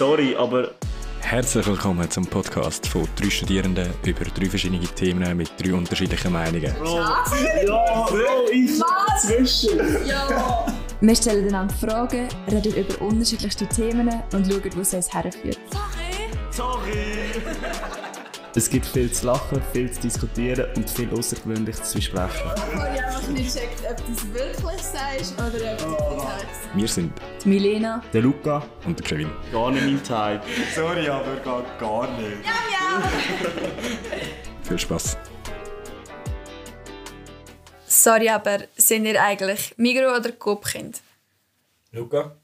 sorry, aber... Herzlich willkommen zum Podcast von drei Studierenden über drei verschiedene Themen mit drei unterschiedlichen Meinungen. Bro, ja, Bro, ich Was? zwischen. Ja! Wir stellen einander Fragen, reden über unterschiedlichste Themen und schauen, wo es uns herführt. Es gibt viel zu lachen, viel zu diskutieren und viel Außergewöhnliches zu besprechen. Ich habe einfach nicht gecheckt, ob du es wirklich sagst oder ob du es sagst. Wir sind Die Milena. Der Luca, und der Kevin. Gar nicht mein Type. Sorry, aber gar, gar nicht. Viel Spaß. Sorry, aber sind ihr eigentlich Migro- oder Coop-Kind? Luca?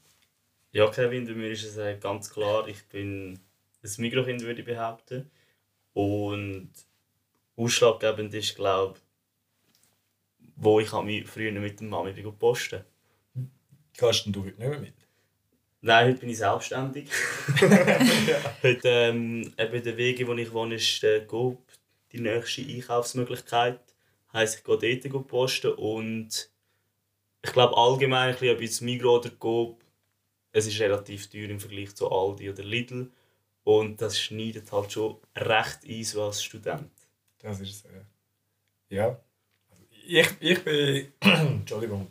Ja, Kevin, bei mir ist es äh, ganz klar, ich bin ein Mikrokind, würde ich behaupten. Und ausschlaggebend ist, glaube ich, wo ich mich früher mit der Mami bin posten. Gehst denn du heute nicht mehr mit? Nein, heute bin ich selbstständig. Heute, ähm, eben der Weg, wo ich wohne, ist der Coop, die nächste Einkaufsmöglichkeit. Heisst, ich gehe dort posten und ich glaube allgemein, ob jetzt Migros oder Coop, es ist relativ teuer im Vergleich zu Aldi oder Lidl. Und das schneidet halt schon recht ein so als Student. Das ist äh, Ja. Also ich, ich bin. Entschuldigung.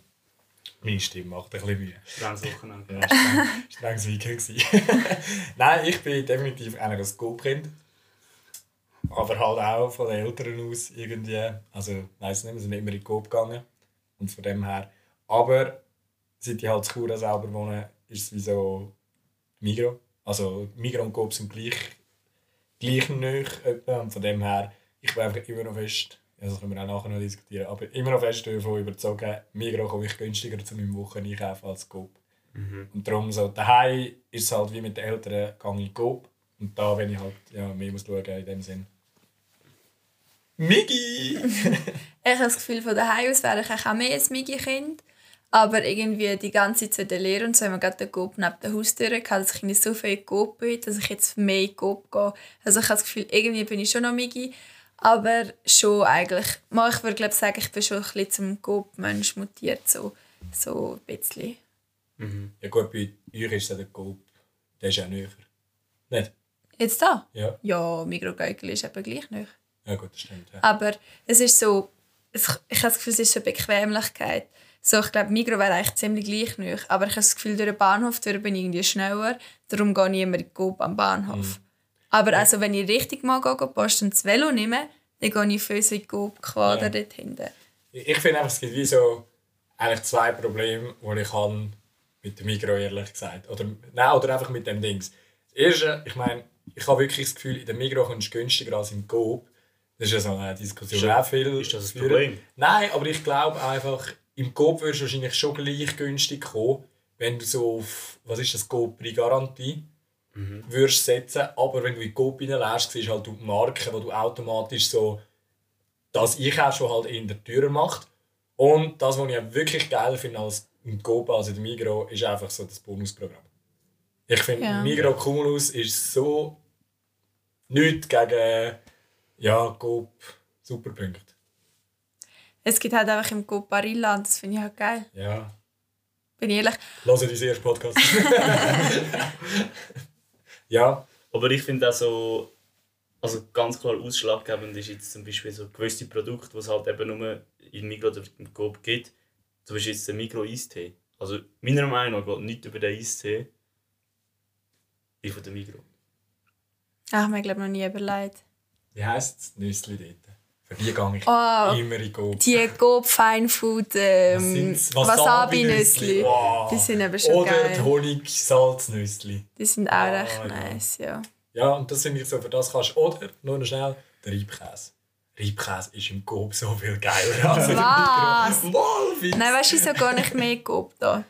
Meine Stimme macht ein bisschen Mühe. Strenges Wochenende. Ja, streng- strenges Weekend. Nein, ich bin definitiv einer das Go-Kind. Aber halt auch von den Eltern aus irgendwie. Also, ich weiss nicht, wir sind immer in die Coop gegangen. Und von dem her. Aber seit ich halt zu Chur selber wohne, ist es wie so Migro. Also, Migro und Coop sind gleich, gleich nahe. Und von dem her, ich bin einfach immer noch fest. Ja, das können wir auch nachher noch diskutieren. Aber immer noch fest davon überzogen, Migro komme ich günstiger zu meinem Wocheneinkaufen als Coop. Und darum so, daheim ist es halt wie mit den Eltern, gehe ich Coop. Und da, wenn ich halt ja, mehr muss schauen in dem Sinn. Migi! Ich habe das Gefühl, von daheim aus wäre ich eigentlich auch mehr ein Migi-Kind. Aber irgendwie die ganze Zeit in der Lehre und so haben wir gerade den Coop neben der Haustür gehabt, dass ich nicht so viel Coop bin, dass ich jetzt mehr in Coop gehe. Also ich habe das Gefühl, irgendwie bin ich schon noch Migi. Aber schon eigentlich, mal, ich würde glaube sagen, ich bin schon ein bisschen zum Coop-Mensch mutiert, so, so ein bisschen. ja gut, bei euch ist der Coop. Der ist ja näher. Nicht? Jetzt da? Ja. Ja, Migros-Geugel ist eben gleich nicht. Ja gut, das stimmt. Ja. Aber es ist so, ich habe das Gefühl, es ist so Bequemlichkeit. So, ich glaube, Migros wäre eigentlich ziemlich gleich nicht. Aber ich habe das Gefühl, durch den Bahnhof durch bin ich irgendwie schneller. Darum gehe ich immer in die Coop am Bahnhof. Aber also, wenn ich richtig mal gehe, posten und das Velo nehme, dann gehe ich für so in die Coop Quader Ja. dort hinten. Ich finde einfach, es gibt wie so eigentlich zwei Probleme, die ich habe mit dem Migros, ehrlich gesagt. Oder, nein, oder einfach mit dem Dings. Das erste, ich meine, ich habe wirklich das Gefühl, in dem Migros kommst du günstiger als im Coop. Das ist ja so eine Diskussion Ist das- auch viel. ist das ein. Problem? Nein, aber ich glaube einfach, im Coop würdest du wahrscheinlich schon gleich günstig kommen, wenn du so auf, was ist das, Coop-Garantie würdest setzen. Aber wenn du in die Coop reinlässt, siehst du halt die Marke, wo du automatisch so das Einkauf schon halt in der Tür macht. Und das, was ich auch wirklich geil finde als im Coop, also im Migros, ist einfach so das Bonusprogramm. Ich finde, Ja. Migros Cumulus ist so nichts gegen ja, Coop Superpunkte. Es gibt halt einfach im Coop Barilla und das finde ich halt geil. Ja. Bin ich ehrlich. Lass unseren ersten Podcast. ja, Aber ich finde auch so, also ganz klar ausschlaggebend ist jetzt zum Beispiel so gewisse Produkte, die es halt eben nur in Migros oder im Coop gibt. Zum Beispiel jetzt der Migro Eistee. Also meiner Meinung nach geht nichts über den Eistee wie von der Migro. Ach, mir glaube noch nie überlegt. wie heisst das Nüssli dort? Für die gehe ich Oh, immer in Coop. Die Coop Fine Food ähm? Wasabi-Nüssli. Wow. Die sind eben schon Oder geil. die Honig-Salznüssli. Die sind auch Ah, recht ja. nice, ja. Ja, und das finde ich so, für das kannst du. Oder, nur noch schnell, der Reibkäse. Reibkäse ist im Coop so viel geiler als im Was? Nein, weißt du, so gar nicht mehr Coop da.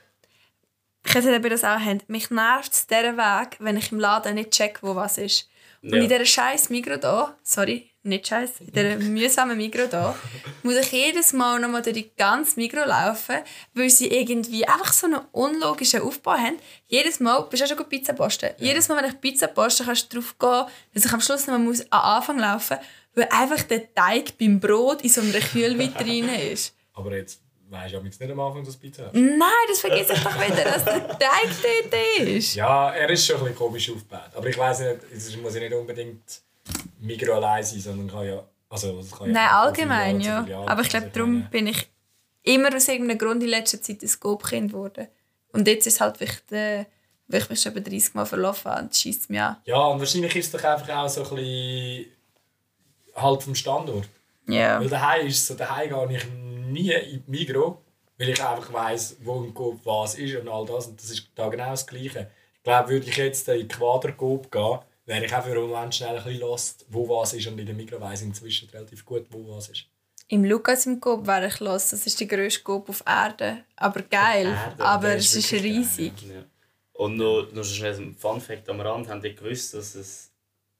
Ich weiß nicht, ob ihr das auch habt. Mich nervt es dieser Weg, wenn ich im Laden nicht check, wo was ist. Und Ja. in dieser scheiß Migros da, sorry, nicht scheiß, in dieser mühsamen Migros da, muss ich jedes Mal nochmal durch die ganze Migros laufen, weil sie irgendwie einfach so einen unlogischen Aufbau haben. Jedes Mal, bist du auch schon Pizza posten? Jedes Mal, wenn ich Pizza poste, kannst du drauf gehen, dass ich am Schluss noch mal muss am Anfang laufen weil einfach der Teig beim Brot in so einer Kühlvitrine ist. Aber jetzt, weißt ja nicht am Anfang, dass Pizza hast. Nein, das vergesse ich doch wieder, dass der Teig dort ist. Ja, er ist schon ein bisschen komisch aufgebaut. Aber ich weiss nicht, es muss ja nicht unbedingt Migro allein sein, sondern kann ja... Also, es kann ja Nein, auch allgemein, ja. Aber ich glaube, darum bin ich immer aus irgendeinem Grund in letzter Zeit ein Scope-Kind geworden. Und jetzt ist es halt wichtig, äh, weil ich mich schon über 30 Mal verlaufen habe. Das schießt mich an. Ja. ja, und wahrscheinlich ist es doch einfach auch so ein bisschen... halt vom Standort. Ja. Weil daheim ist so, daheim gehe ich nie in die Migro, weil ich einfach weiss, wo im Coop was ist und all das. Und das ist da genau das Gleiche. Ich glaube, würde ich jetzt in den Quadercoop gehen, wäre ich auch für einen Moment schnell ein bisschen lost, wo was ist. Und in der Migro weiss ich inzwischen relativ gut, wo was ist. Im Lukas im Coop wäre ich los. Das ist der grösste Coop auf Erde. Aber geil. Erde, aber es ist geil, riesig. Ja. Und noch, noch schnell ein Fun-Fact am Rand: Haben die gewusst, dass es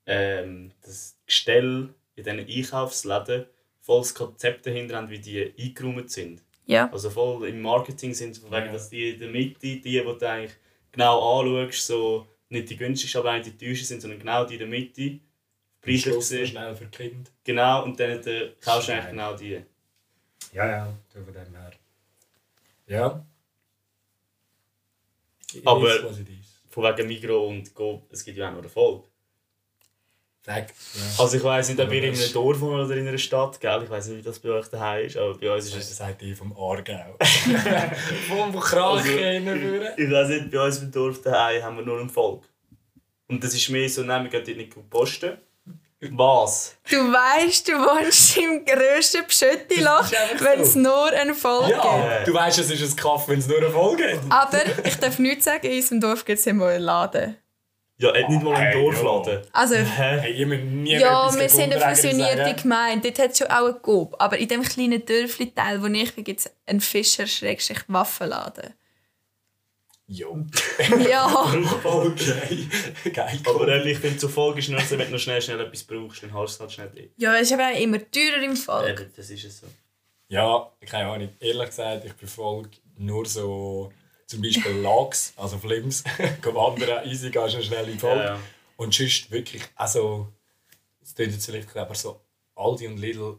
ähm, das Gestell in diesen Einkaufsläden voll das Konzept dahinter haben, wie die eingeräumt sind? Ja. Also voll im Marketing sind wegen, dass die in der Mitte, die, die du eigentlich genau anschaust, so nicht die günstigsten, aber eigentlich die teuersten sind, sondern genau die in der Mitte. Preislich gesehen. schnell für Kinder. Genau, und dann äh, kaufst du eigentlich genau die. Ja, ja, so von dem her. Ja. Aber- what it is. Von wegen Migro und Go, es gibt ja auch noch Erfolg. Ja. Also ich weiß nicht, ob ihr in Das- einem Dorf oder in einer Stadt, gell? Ich weiß nicht, wie das bei euch daheim ist, aber bei uns ist Das es... sagt die vom Aargau. vom Krachen hinführen. Ich weiß nicht, bei uns im Dorf daheim haben wir nur einen Volk. Und das ist mehr so, nein, wir gehen nicht posten. Was? Du weißt, du wohnst im grössten Pschöttiloch, Das wenn es so. nur einen Volk gibt. Ja, du weißt, es ist ein Kaffee, wenn es nur eine Folge gibt. Aber ich darf nichts sagen, in unserem Dorf gibt es immer einen Laden. Ja, hat nicht mal einen Hey, Dorfladen. Also, Hey, müsst nie ja, wir sind eine fusionierte. Gemeinde. Dort hat es schon auch einen Coop. Aber in dem kleinen Dörfli-Teil, wo ich bin, gibt es einen Fischer-Waffenladen. Jo. Ja, Okay. Geil. Aber ehrlich, ich finde, zur Folge ist nur so, wenn du noch schnell, schnell etwas brauchst, dann hast du es halt schnell dort. ja es ist aber immer teurer im Volk. Eben, das ist es so. Ja, keine Ahnung. Ehrlich gesagt, ich verfolge nur so zum Beispiel Lags, also Flims. Wandern, easy, gehst du schnell in Folge. Ja, ja. Und sonst wirklich, also, es klingt jetzt vielleicht aber so, Aldi und Lidl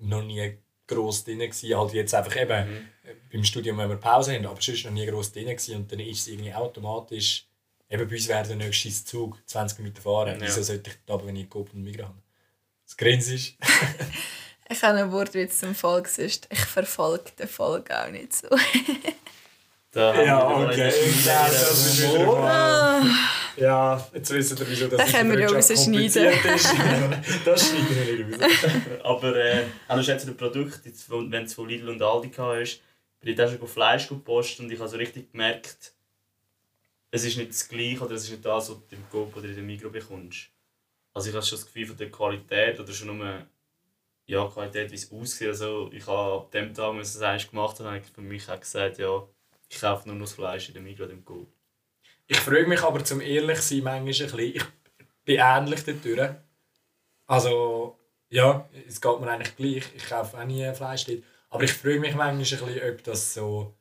noch nie gross drin gewesen. Halt jetzt einfach eben Mhm. beim Studium, wenn wir Pause haben, aber sonst noch nie gross drin gewesen. Und dann ist es irgendwie automatisch, eben bei uns wäre der nächste Zug 20 Minuten fahren. Ja. Wieso sollte ich da, aber wenn ich Coop und Migros habe? Das Grinsen ist, Ich habe einen Wortwitz zum Volk, sonst ich verfolge den Volk auch nicht so. Da Ja, okay. ein- Ja, das ist wieder mal- Ja, jetzt wissen wir, wieso das in können wir ja rausschneiden. ist. das schneiden wir nicht raus. Aber äh, auch zu den Produkten, jetzt, von- wenn es von Lidl und Aldi hast, bin ich da schon Fleisch gepostet und ich habe so richtig gemerkt, es ist nicht das Gleiche oder es ist nicht das, was du im Coop oder in der Migros bekommst. Also ich habe schon das Gefühl von der Qualität oder schon nur ja, Qualität, wie es aussieht. Also ich habe ab dem Tag, als ich das eigentlich gemacht habe, habe ich für mich auch gesagt, ja, ich kaufe nur noch das Fleisch in der Migros oder im Coop. Ich freue mich aber zum ehrlich sein manchmal ein bisschen. Ich bin ähnlich dort. Also, ja, es geht mir eigentlich gleich. Ich kaufe auch nie Fleisch dort. Aber ich freue mich manchmal ein bisschen, ob das so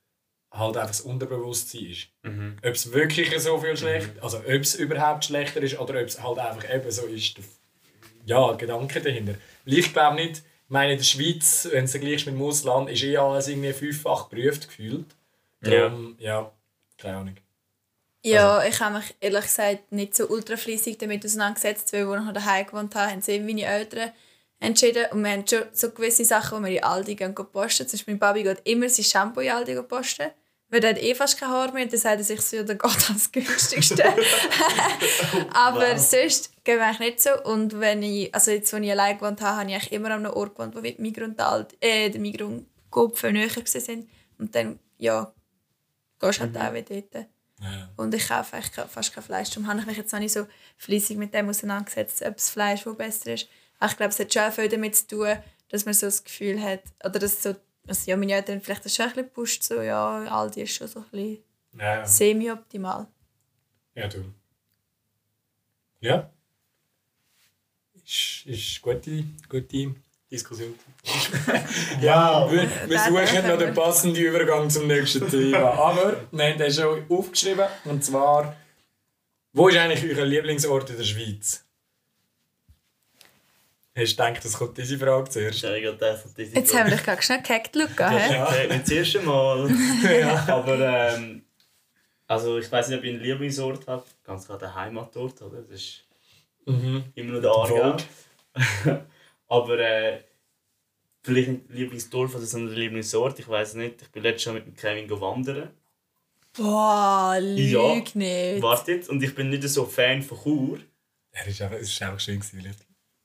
halt einfach das Unterbewusstsein ist. Ob es wirklich so viel schlecht also ob es überhaupt schlechter ist oder ob es halt einfach eben so ist. Ja, Gedanke dahinter. Weil ich glaube nicht, ich meine, in der Schweiz, wenn du es vergleichst mit dem Ausland, ist eh alles irgendwie fünffach geprüft gefühlt. Darum, ja, keine Ahnung. Ja, ich habe mich ehrlich gesagt nicht so ultra fleissig damit auseinandergesetzt, weil wir noch daheim gewohnt haben, haben sich meine Eltern entschieden. Und wir haben schon so gewisse Sachen, die wir in Aldi gehen, gehen posten. Zum Beispiel mein Papi geht immer sein Shampoo in Aldi posten. Weil er hat eh fast kein Haar mehr und dann sagt er sich so, ja, der geht als günstigste. Aber sonst gehen wir eigentlich nicht so. Und wenn ich, also jetzt, als ich allein gewohnt habe, habe ich eigentlich immer an einem Ort gewohnt, wo Migros und Aldi, äh, der Migros und Coop viel näher waren. Und dann, ja, gehst halt auch wieder dort. Ja. Und ich kaufe eigentlich fast kein Fleisch. Darum habe ich mich jetzt noch nicht so fleissig mit dem auseinandergesetzt, ob das Fleisch wo besser ist. Aber ich glaube, es hat schon viel damit zu tun, dass man so das Gefühl hat, oder dass so, also ja, meine Eltern vielleicht das schon ein bisschen gepusht, so, ja, Aldi ist schon so ein bisschen Ja, semi-optimal. ja, du. Ja. Ist, ist gute, gute Diskussion. ja, wir, wir Das suchen noch den passenden Übergang zum nächsten Thema. Aber wir haben den schon aufgeschrieben. Und zwar, wo ist eigentlich euer Lieblingsort in der Schweiz? Hast du gedacht, das kommt diese Frage zuerst? Ja, ich gerade gedacht, diese Jetzt haben wir dich gerade schnell gehackt, Luca. Ja, nicht das erste Mal. Aber ähm, also ich weiß nicht, ob ich einen Lieblingsort habe. Ganz klar der Heimatort, oder? Das ist Mhm. immer noch der Aargau. Aber äh, vielleicht nicht Lieblingsdorf oder sondern Lieblingsort, ich weiß nicht. Ich bin letztes Jahr mit dem Kevin go wandern. Boah, Ja. lüg nicht. Warte jetzt, und ich bin nicht so Fan von Chur. Er ist einfach, es ist einfach schön gewesen.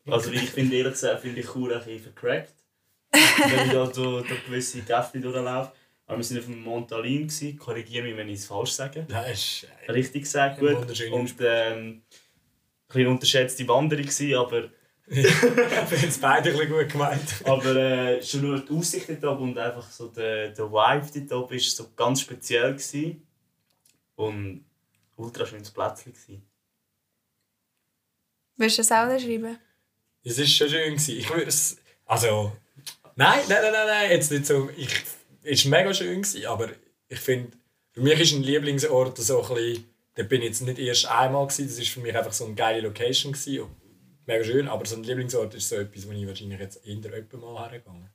Also ich finde ehrlich gesagt, finde ich Chur ein bisschen vercrackt. wenn ich da so, da gewisse Gäste durchlaufe. Aber wir waren auf dem Montalin, gewesen. korrigiere mich, wenn ich es falsch sage. Ja, es ist Richtig gesagt, Ein gut. Und ähm, ein bisschen unterschätzte Wanderung gewesen, aber, Ich finde es beide ein bisschen gut gemeint. aber äh, schon nur die Aussicht dort oben und einfach so der, der Vibe dort oben war so ganz speziell. Gewesen. Und ultra schönes Plätzchen. Gewesen. Willst du das auch schreiben? Es war schon schön. Gewesen. Ich würde es. Also. Nein, nein, nein, nein, nein. Jetzt nicht so. Ich, es war mega schön, gewesen, aber ich finde, für mich ist ein Lieblingsort so ein bisschen. Da bin ich jetzt nicht erst einmal gewesen. Das war für mich einfach so eine geile Location. Gewesen. Mega schön, aber so ein Lieblingsort ist so etwas, wo ich wahrscheinlich jetzt eher jemand mal hergegangen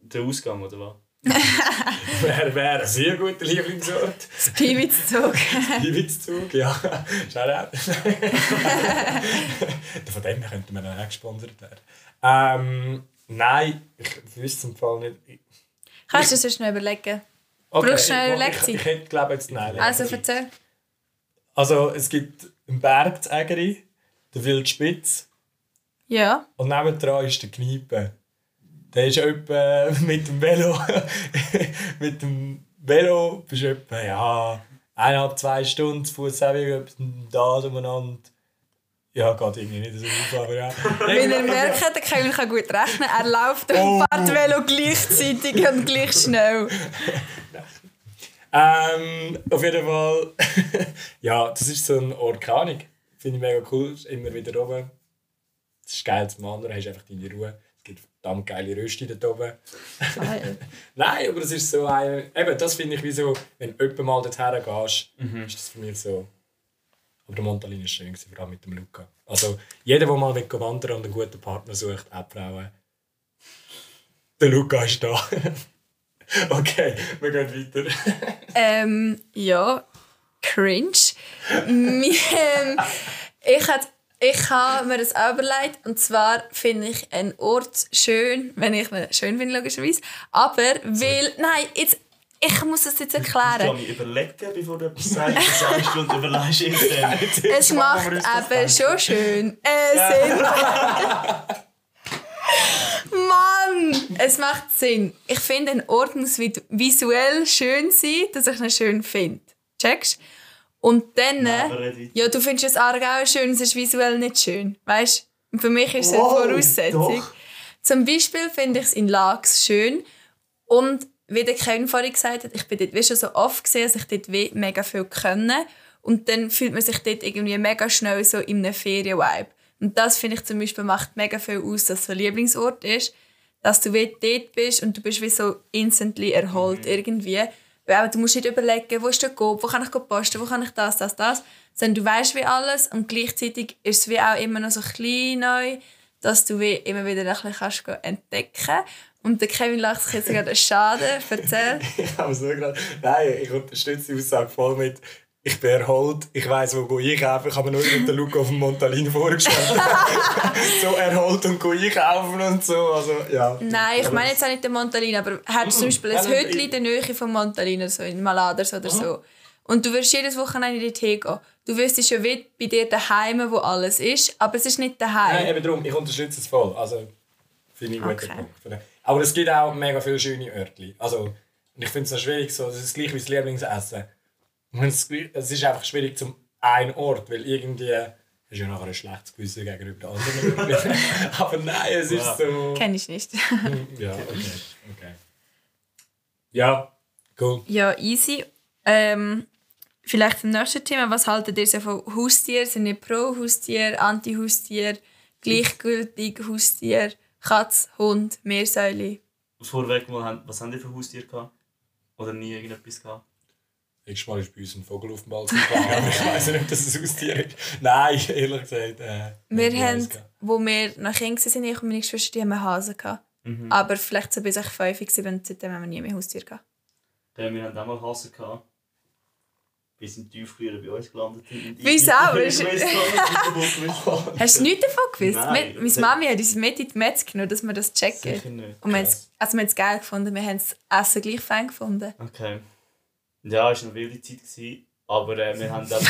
Der Ausgang, oder was? Wäre wär ein sehr guter Lieblingsort. Das Piwitzzug. Lieblingszug, ja. Schau. Von dem her könnte man dann auch gesponsert werden. Ähm, nein, ich wüsste im Fall nicht. Kannst du es sonst noch überlegen? Okay, Brauchst du eine ich, Lektion? ich, ich hätte glaube jetzt nein. Also erzähl. Also es gibt einen Berg zu Ägeri, der Wildspitz Ja. und nebendran ist der Kniepe. Der ist etwa mit dem Velo, mit dem Velo bist du etwa, ja, eineinhalb, zwei Stunden zu Fuß da umeinander. Ja, geht irgendwie nicht so auf, aber ja. Wenn ihr merkt, der Kevin kann gut rechnen. Er läuft und Oh. fährt Velo gleichzeitig und gleich schnell. Ähm, auf jeden Fall. ja, das ist so ein Organik. Finde ich mega cool. Immer wieder oben. Das ist geil zum anderen, hast einfach deine Ruhe. Es gibt verdammt geile Rösti dort oben. Nein, aber es ist so ein. Eben, das finde ich wie so, wenn du jemand mal dorthin gehst, ist das für mich so. Aber der Montalin ist schön, gewesen, vor allem mit dem Luca. Also, jeder, der mal will wandern und einen guten Partner sucht, auch Frauen. Der Luca ist da. okay, wir gehen weiter. Ähm, ja, cringe. Ähm, ich hat ich habe mir das auch überlegt. Und zwar finde ich einen Ort schön, wenn ich ihn schön finde, logischerweise. Aber weil, nein, jetzt, ich muss das jetzt Ich erklären. mich überlegen, bevor du etwas sagst. Stunden überlegst du intern. Es macht eben schon schön äh, Sinn. Mann! Es macht Sinn. Ich finde, ein Ort muss visuell schön sein, dass ich ihn schön finde. Checkst? Und dann... weiter. ja, du findest das Aargau schön, es ist visuell nicht schön. Weißt du? Für mich ist es eine Voraussetzung. doch. Zum Beispiel finde ich es in Lax schön. Und wie der Kevin vorhin gesagt hat, ich bin dort wie schon so oft gesehen, dass ich dort wie mega viel können. Und dann fühlt man sich dort irgendwie mega schnell so in einem Ferien-Vibe. Und das finde ich zum Beispiel macht mega viel aus, dass es ein Lieblingsort ist. Dass du wie dort bist und du bist wie so instantly erholt irgendwie. Weil du musst nicht überlegen, wo ist der Coop, wo kann ich posten, wo kann ich das, das, das. Sondern du weißt wie alles und gleichzeitig ist es wie auch immer noch so klein neu, dass du wie immer wieder ein bisschen kannst entdecken Und der Kevin lacht sich jetzt gerade schade, erzähl. Ich habe es nur gerade. Nein, ich unterstütze die Aussage voll mit. Ich bin erholt, ich weiss, wo ich einkaufen. Ich habe mir nur mit den Luca auf dem Montalin vorgestellt. so erholt und einkaufen und so. Also, ja. Nein, ich meine jetzt auch nicht den Montalin, aber hast du zum Beispiel ein Hütchen in der Nähe vom Montalin oder so, in Maladers oder so. Und du wirst jedes Wochenende dort hingehen. Du wüsstest ja wie bei dir daheim, wo alles ist, aber es ist nicht daheim. Nein, eben darum, ich unterstütze es voll. Also, finde ich einen Okay. Punkt. Aber es gibt auch mega viele schöne Örtchen. Also, ich finde es noch schwierig, so, das ist gleich wie das Lieblingsessen. Es es ist einfach schwierig zum einen Ort, weil irgendwie hast du ja nachher ein schlechtes Gewissen gegenüber den anderen. Aber nein, es ist so. Kenn ich nicht. Ja, okay. okay. Ja, cool. ja, easy. Ähm, vielleicht zum nächsten Thema. Was haltet ihr so von Haustier? Sind ihr pro Haustier, anti-Haustier, gleichgültig Haustier, Katz, Hund, Meersäule? Vorweg mal, haben- was haben die für Haustiere gehabt? Oder nie irgendetwas gehabt? Letztes Mal ist bei uns ein Vogel auf dem Balkon aber ich weiß nicht, ob das ein Haustier ist. Nein, ehrlich gesagt. Äh, Wir haben, wo wir noch Kinder waren, ich und meine Geschwister, die haben einen Hasen gehabt. Mhm. Aber vielleicht so bis ich fünf war, seitdem haben wir nie mehr Haustier gehabt. Ja, wir haben auch mal Hasen gehabt. Bis im Tiefkühler bei uns gelandet sind. Wieso? Hast du nichts davon gewusst? Nein. Mit- Meine Mami hat uns mit in die Metz genommen, dass wir das checken. Sicher nicht. Und wir haben es also wir haben es geil gefunden, wir haben das Essen gleich fein gefunden. Okay. Ja, es war eine wilde Zeit. Gewesen, aber äh, wir haben dann.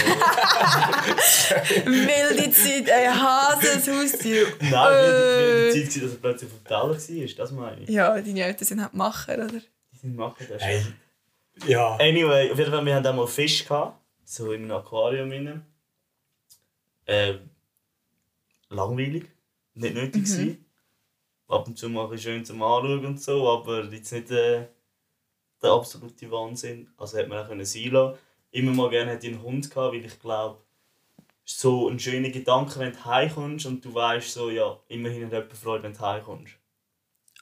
Wilde Zeit, ein Hase, ein Haustier. Nein, wilde, Äh. wilde Zeit, gewesen, dass er plötzlich auf dem Teller war. Das meine ich. Ja, deine Eltern sind halt Macher, oder? Die sind machen das. Hey. Ja. Anyway, auf jeden Fall, wir hatten auch mal Fisch, gehabt, so in einem Aquarium. Rein. Äh, langweilig, nicht nötig Mhm. Ab und zu mal ein bisschen schön zum Anschauen und so, aber jetzt nicht äh, der absolute Wahnsinn. Also hätte man auch können sein lassen. Immer mal gerne hätte ich einen Hund gehabt, weil ich glaube, so ein schöner Gedanke, wenn du heimkommst und du weißt so, ja, immerhin hat jemand Freude, wenn du heimkommst.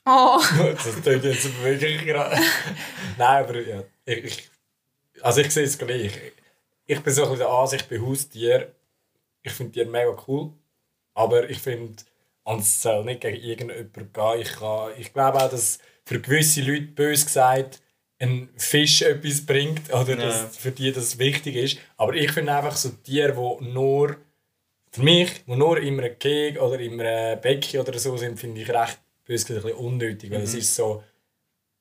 Oh, das tut jetzt aber wirklich gerade. Nein, aber ja. Ich, ich, also ich sehe es gleich. Ich bin so ein bisschen der Ansicht bei Haustieren. Ich finde Tiere mega cool. Aber ich finde, es soll nicht gegen irgendjemanden gehen. Ich, kann, ich glaube auch, dass für gewisse Leute, bös gesagt, ein Fisch etwas bringt oder Ja. dass für die das wichtig ist. Aber ich finde einfach so Tiere, die nur für mich, die nur in einem Keg oder in einem Becken oder so sind, finde ich recht bös gesagt, ein bisschen unnötig. Weil es ist so,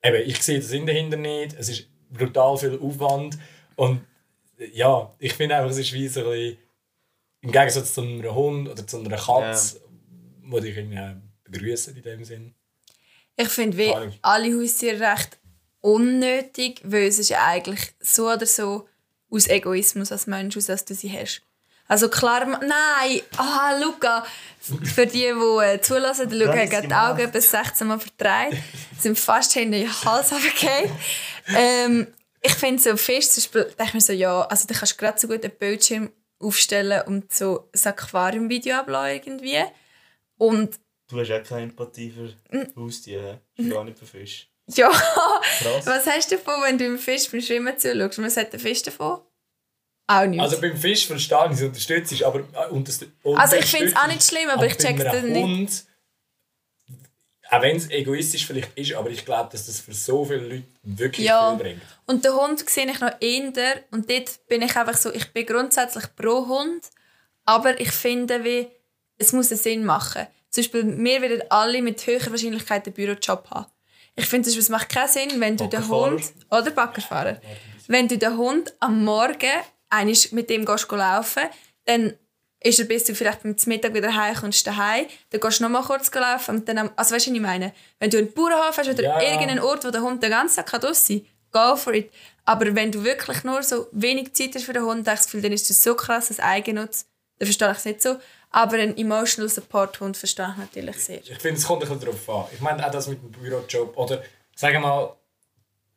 eben, ich sehe das Sinn dahinter nicht, es ist brutal viel Aufwand und ja, ich finde einfach, es ist wie so ein bisschen, im Gegensatz zu einem Hund oder zu einer Katze, wo ich irgendwie begrüßen in dem Sinn. ich finde wie alle Haustiere recht unnötig, weil es ist ja eigentlich so oder so aus Egoismus als Mensch, aus dass du sie hast. Also klar, nein, ah, Luca, für die, die äh, zulassen, der Luca hat die. Augen bis 16 Mal verdreht, sind fast hinter den Hals runtergefallen. ähm, ich finde so Fisch, zum Beispiel, denke ich mir so, ja, also da kannst du gerade so gut einen Bildschirm aufstellen und so ein Aquarium-Video abladen irgendwie. Und Du hast auch keine Empathie für Haustiere, gar nicht für Fisch. ja, Krass. was hast du davon, wenn du einem Fisch beim Schwimmen zuschaust? Was hat der Fisch davon? Auch nichts. Also beim Fisch verstehe ich es, unterstützt es, aber äh, unterst- Also ich finde es auch nicht schlimm, aber ich bei check's einem dann nicht. Hund, auch wenn es egoistisch vielleicht ist, aber ich glaube, dass das für so viele Leute wirklich Ja. viel bringt. Und den Hund sehe ich noch eher. Und dort bin ich einfach so, ich bin grundsätzlich pro Hund. Aber ich finde, wie, es muss einen Sinn machen. Zum Beispiel, wir werden alle mit höherer Wahrscheinlichkeit einen Bürojob haben. Ich finde, es macht keinen Sinn, wenn du den. Hund... Oder Baggerfahrer. Wenn du den Hund am Morgen einmal mit dem gehst laufen dann ist er bis du vielleicht am Mittag wieder heimkommst daheim, dann gehst du noch mal kurz laufen und dann, also weißt du, was ich meine? Wenn du einen Bauernhof hast oder Ja, irgendeinen Ort, wo der Hund den ganzen Tag kann draussen sein go for it. Aber wenn du wirklich nur so wenig Zeit hast für den Hund, Gefühl, dann ist das so krass, das Eigennutz. Dann verstehe ich es nicht so. Aber einen Emotional Support Hund verstehe ich natürlich sehr. Ich finde, es kommt ein bisschen darauf an. Ich meine, auch das mit dem Bürojob. Oder sagen wir mal,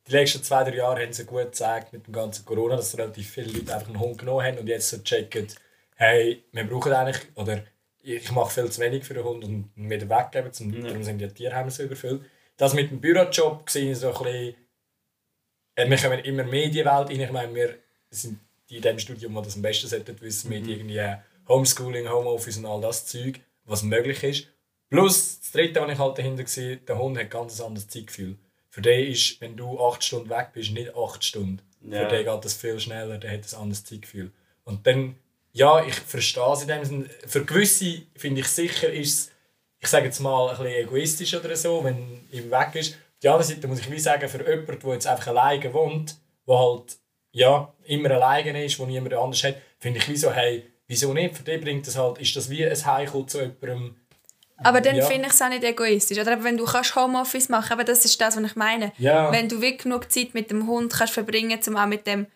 die letzten zwei, drei Jahre haben sie gut gezeigt mit dem ganzen Corona, dass relativ viele Leute einfach einen Hund genommen haben und jetzt so checken, hey, wir brauchen eigentlich, oder ich mache viel zu wenig für den Hund und ihn wieder weggeben, zum, darum sind die Tierheime so überfüllt. Das mit dem Bürojob gesehen so ein bisschen, äh, wir kommen immer mehr in die Welt rein. Ich meine, wir sind die in dem Studium, die das am besten sollten wissen, mit irgendwie Homeschooling, Homeoffice und all das Zeug, was möglich ist. Plus, das dritte, was ich halt dahinter sehe, der Hund hat ganz ein anderes Zeitgefühl. Für den ist, wenn du acht Stunden weg bist, nicht acht Stunden. Ja. Für den geht das viel schneller, der hat ein anderes Zeitgefühl. Und dann, ja, ich verstehe es in dem Sinne. Für gewisse, finde ich sicher, ist es, ich sage jetzt mal, ein bisschen egoistisch oder so, wenn ihm weg ist. Auf der anderen Seite muss ich wie sagen, für jemanden, der jetzt einfach alleine wohnt, der halt ja, immer alleine ist, wo niemand anders hat, finde ich wie so, hey, wieso nicht? Für den bringt das halt, ist das wie ein Heimkommen zu jemandem, Aber dann Ja. finde ich es auch nicht egoistisch. Oder eben, wenn du kannst Homeoffice machen aber das ist das, was ich meine. Ja. Wenn du wirklich genug Zeit mit dem Hund kannst verbringen um auch mit dem,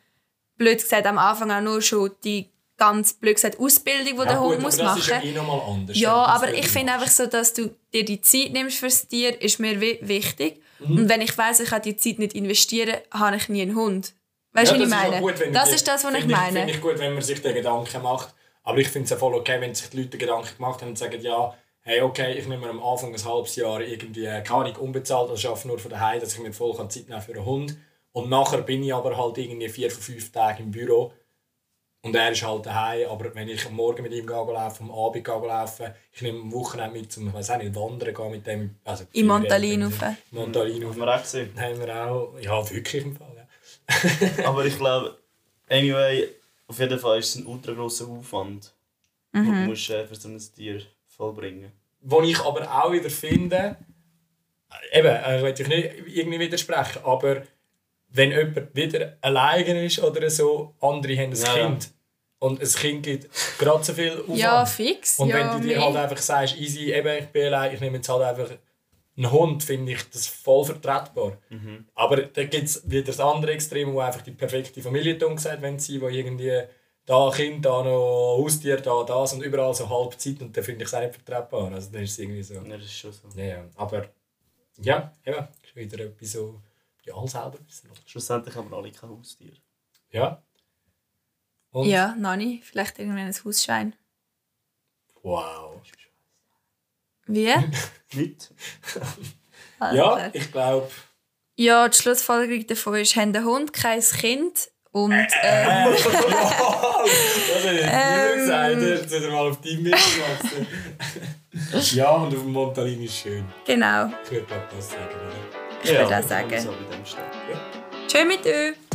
blöd gesagt, am Anfang auch nur schon die ganz blöd gesagt Ausbildung, die der Hund aber muss das machen ist ja eh nochmal anders. Ja, aber ich finde einfach so, dass du dir die Zeit nimmst fürs Tier, ist mir wi- wichtig. Mhm. Und wenn ich weiß, ich kann die Zeit nicht investieren, habe ich nie einen Hund. Weißt du, Ja, was ich meine? gut, das ist das, was ich finde meine. Finde ich gut, wenn man sich den Gedanken macht. Aber ich finde es ja voll okay, wenn sich die Leute Gedanken gemacht haben und sagen, ja, hey, okay, ich nehme mir am Anfang ein halbes Jahr irgendwie, äh, keine Ahnung, unbezahlt, also arbeite nur von daheim, dass ich mir voll kann Zeit nehmen für einen Hund. Und nachher bin ich aber halt irgendwie vier von fünf Tagen im Büro. Und er ist halt daheim, aber wenn ich am Morgen mit ihm gehe laufen, am Abend gehe laufen, ich nehme am Wochenende mit zum, ich weiß auch nicht, wandern gehen mit dem, also In Montalin rauf. Montalin Haben wir auch gesehen. Haben wir auch, ja wirklich im Fall, ja. Aber ich glaube, anyway, auf jeden Fall ist es ein ultra grosser Aufwand, den du musst, äh, für so ein Tier vollbringen Wo ich aber auch wieder finde, eben, äh, will ich nicht irgendwie widersprechen, aber wenn jemand wieder alleine ist oder so, andere haben ein Ja, ja. Kind. Und ein Kind gibt gerade so viel Aufwand. Ja, fix. Und ja, wenn du dir halt einfach sagst, easy, eben, ich bin allein, ich nehme jetzt halt einfach einen Hund, finde ich das voll vertretbar. Aber da gibt es wieder das andere Extrem, wo einfach die perfekte Familie umgesagt wenn sie, wo irgendwie da Kind, da noch Haustier, da das und überall so halb Zeit und dann finde ich es auch nicht vertretbar. Also dann ist es irgendwie so. Ja, das ist schon so. Ja, ja. Aber ja, eben, ist wieder etwas so, ja, alles selber wissen. Schlussendlich haben wir alle kein Haustier. Ja. Und Ja, noch nicht. Vielleicht irgendwann ein Hausschwein. wow. Wie? Nicht? Ja, Alter. ich glaube. Ja, die Schlussfolgerung davon ist, haben einen Hund, kein Kind und ähm, Das hätte ich nie gesagt, jetzt hat er mal auf deinem mitgelassen. ja, und auf dem Montalin ist schön. genau. Ich würde auch das sagen, oder? Ich würde auch sagen. So Stellen. Tschö mit euch.